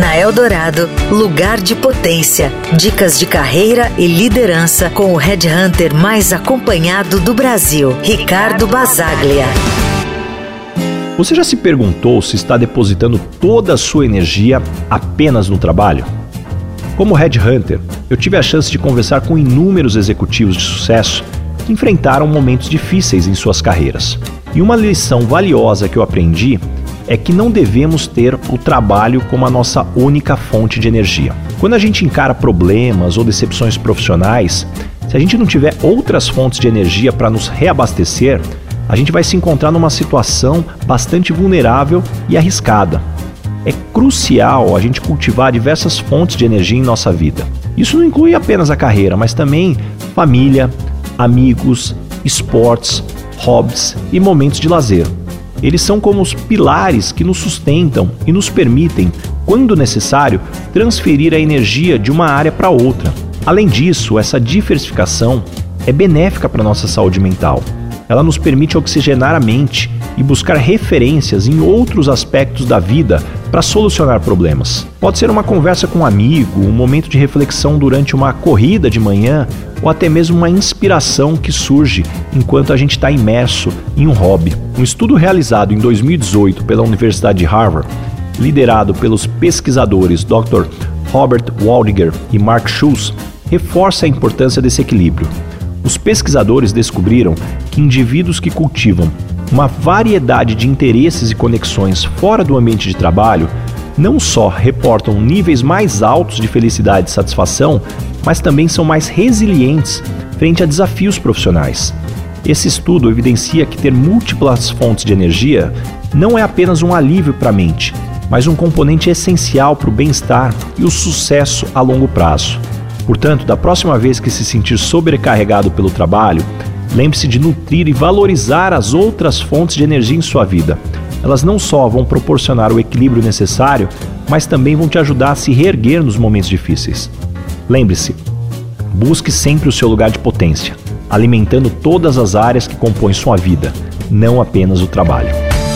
Na Eldorado, lugar de potência. Dicas de carreira e liderança com o headhunter mais acompanhado do Brasil, Ricardo Basaglia. Você já se perguntou se está depositando toda a sua energia apenas no trabalho? Como headhunter, eu tive a chance de conversar com inúmeros executivos de sucesso que enfrentaram momentos difíceis em suas carreiras. E uma lição valiosa que eu aprendi é que não devemos ter o trabalho como a nossa única fonte de energia. Quando a gente encara problemas ou decepções profissionais, se a gente não tiver outras fontes de energia para nos reabastecer, a gente vai se encontrar numa situação bastante vulnerável e arriscada. É crucial a gente cultivar diversas fontes de energia em nossa vida. Isso não inclui apenas a carreira, mas também família, amigos, esportes, hobbies e momentos de lazer. Eles são como os pilares que nos sustentam e nos permitem, quando necessário, transferir a energia de uma área para outra. Além disso, essa diversificação é benéfica para nossa saúde mental. Ela nos permite oxigenar a mente e buscar referências em outros aspectos da vida para solucionar problemas. Pode ser uma conversa com um amigo, um momento de reflexão durante uma corrida de manhã ou até mesmo uma inspiração que surge enquanto a gente está imerso em um hobby. Um estudo realizado em 2018 pela Universidade de Harvard, liderado pelos pesquisadores Dr. Robert Waldinger e Mark Schultz, reforça a importância desse equilíbrio. Os pesquisadores descobriram que indivíduos que cultivam uma variedade de interesses e conexões fora do ambiente de trabalho não só reportam níveis mais altos de felicidade e satisfação, mas também são mais resilientes frente a desafios profissionais. Esse estudo evidencia que ter múltiplas fontes de energia não é apenas um alívio para a mente, mas um componente essencial para o bem-estar e o sucesso a longo prazo. Portanto, da próxima vez que se sentir sobrecarregado pelo trabalho, lembre-se de nutrir e valorizar as outras fontes de energia em sua vida. Elas não só vão proporcionar o equilíbrio necessário, mas também vão te ajudar a se reerguer nos momentos difíceis. Lembre-se, busque sempre o seu lugar de potência, alimentando todas as áreas que compõem sua vida, não apenas o trabalho.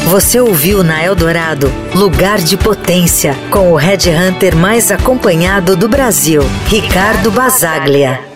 Você ouviu na Eldorado Lugar de Potência, com o Red Hunter mais acompanhado do Brasil, Ricardo Basaglia.